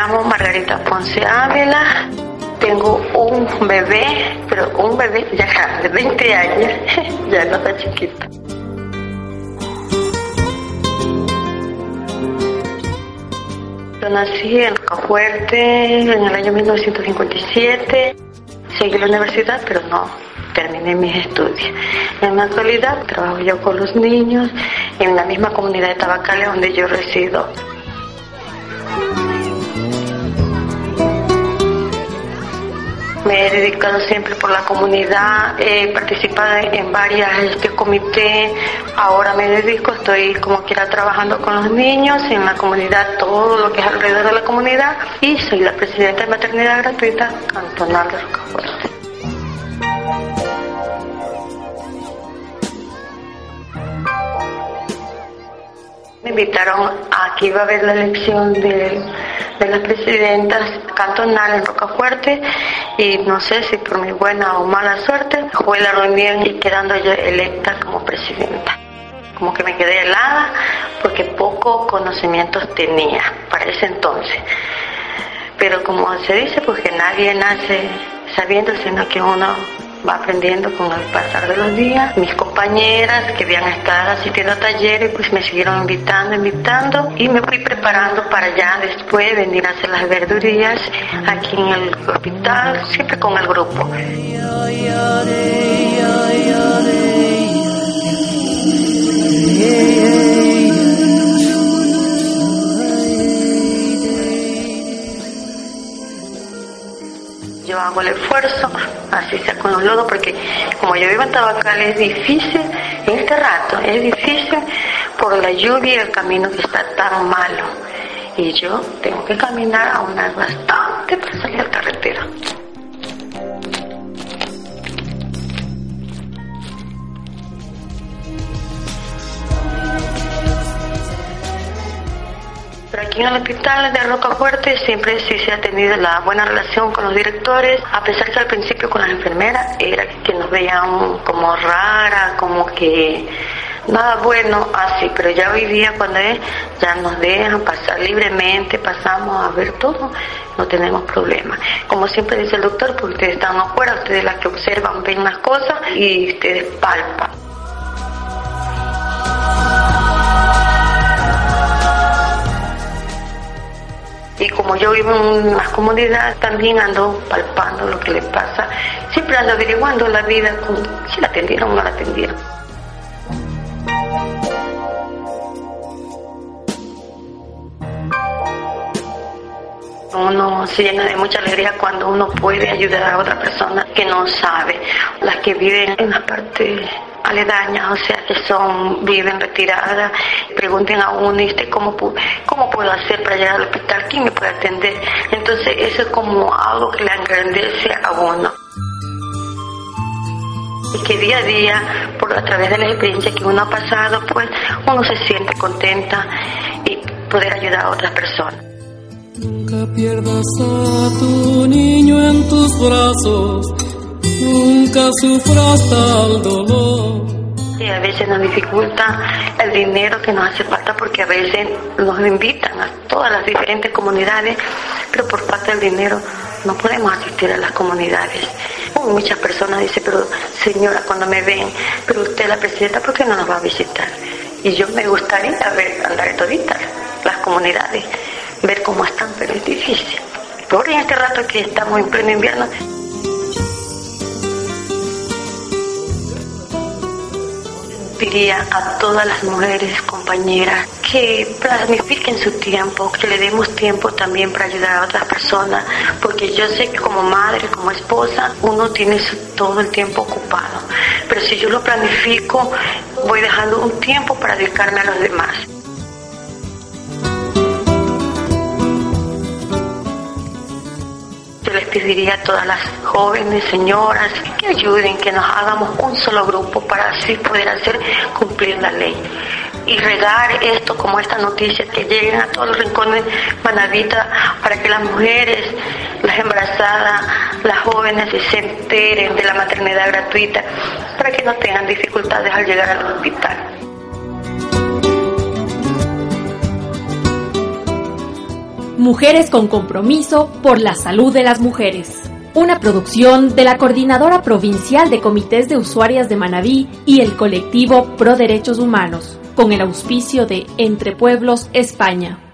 Llamo Margarita Ponce Ávila. Tengo un bebé, pero un bebé ya de 20 años, ya no está chiquito. Yo nací en Fuerte en el año 1957. Seguí la universidad, pero no terminé mis estudios. En la actualidad trabajo yo con los niños en la misma comunidad de Tabacales donde yo resido. Me he dedicado siempre por la comunidad, he participado en varias este comité, ahora me dedico, estoy como quiera trabajando con los niños en la comunidad, todo lo que es alrededor de la comunidad y soy la presidenta de maternidad gratuita cantonal de Rocafuerte. Me invitaron a que iba a ver la elección de, de las presidentas cantonales en Rocafuerte y no sé si por mi buena o mala suerte fue la reunión y quedando yo electa como presidenta. Como que me quedé helada porque poco conocimientos tenía para ese entonces. Pero como se dice, pues que nadie nace sabiendo, sino que uno va aprendiendo con el pasar de los días. Mis compañeras que habían estado asistiendo a talleres, pues me siguieron invitando, invitando y me fui preparando para ya después venir a hacer las verdurías aquí en el hospital, siempre con el grupo. Yo hago el esfuerzo, así sea con los lodos, porque como yo vivo en Tabacal es difícil, este rato es difícil por la lluvia y el camino que está tan malo. Y yo tengo que caminar a una bastante para salir a la carretera. En el hospital de Rocafuerte siempre sí se ha tenido la buena relación con los directores, a pesar que al principio con las enfermeras era que nos veían como rara, como que nada bueno así, pero ya hoy día cuando es, ya nos dejan pasar libremente, pasamos a ver todo, no tenemos problemas. Como siempre dice el doctor, porque ustedes están afuera, ustedes las que observan, ven las cosas y ustedes palpan. Yo vivo en una comunidad, también ando palpando lo que le pasa. Siempre ando averiguando la vida, si la atendieron o no la atendieron. Uno se llena de mucha alegría cuando uno puede ayudar a otra persona que no sabe, las que viven en la parte aledañas, o sea, que son, viven retiradas, pregunten a uno, ¿y cómo puedo hacer para llegar al hospital? ¿Quién me puede atender? Entonces, eso es como algo que le engrandece a uno. Y que día a día, por a través de las experiencias que uno ha pasado, pues uno se siente contenta y poder ayudar a otras personas. Nunca pierdas a tu niño en tus brazos, nunca sufras tal dolor. Y a veces nos dificulta el dinero que nos hace falta porque a veces nos invitan a todas las diferentes comunidades, pero por falta del dinero no podemos asistir a las comunidades. Muchas personas dicen, pero señora, cuando me ven, pero usted la presidenta, ¿por qué no nos va a visitar? Y yo me gustaría ver, andar toditas las comunidades, ver cómo están, pero es difícil. Por este rato que estamos en pleno invierno, diría a todas las mujeres, compañeras, que planifiquen su tiempo, que le demos tiempo también para ayudar a otras personas, porque yo sé que como madre, como esposa, uno tiene todo el tiempo ocupado, pero si yo lo planifico, voy dejando un tiempo para dedicarme a los demás. Les pediría a todas las jóvenes, señoras, que ayuden, que nos hagamos un solo grupo para así poder hacer cumplir la ley y regar esto como esta noticia que lleguen a todos los rincones Manavita para que las mujeres, las embarazadas, las jóvenes se enteren de la maternidad gratuita para que no tengan dificultades al llegar al hospital. Mujeres con compromiso por la salud de las mujeres. Una producción de la Coordinadora Provincial de Comités de Usuarias de Manabí y el colectivo Pro Derechos Humanos con el auspicio de Entre Pueblos España.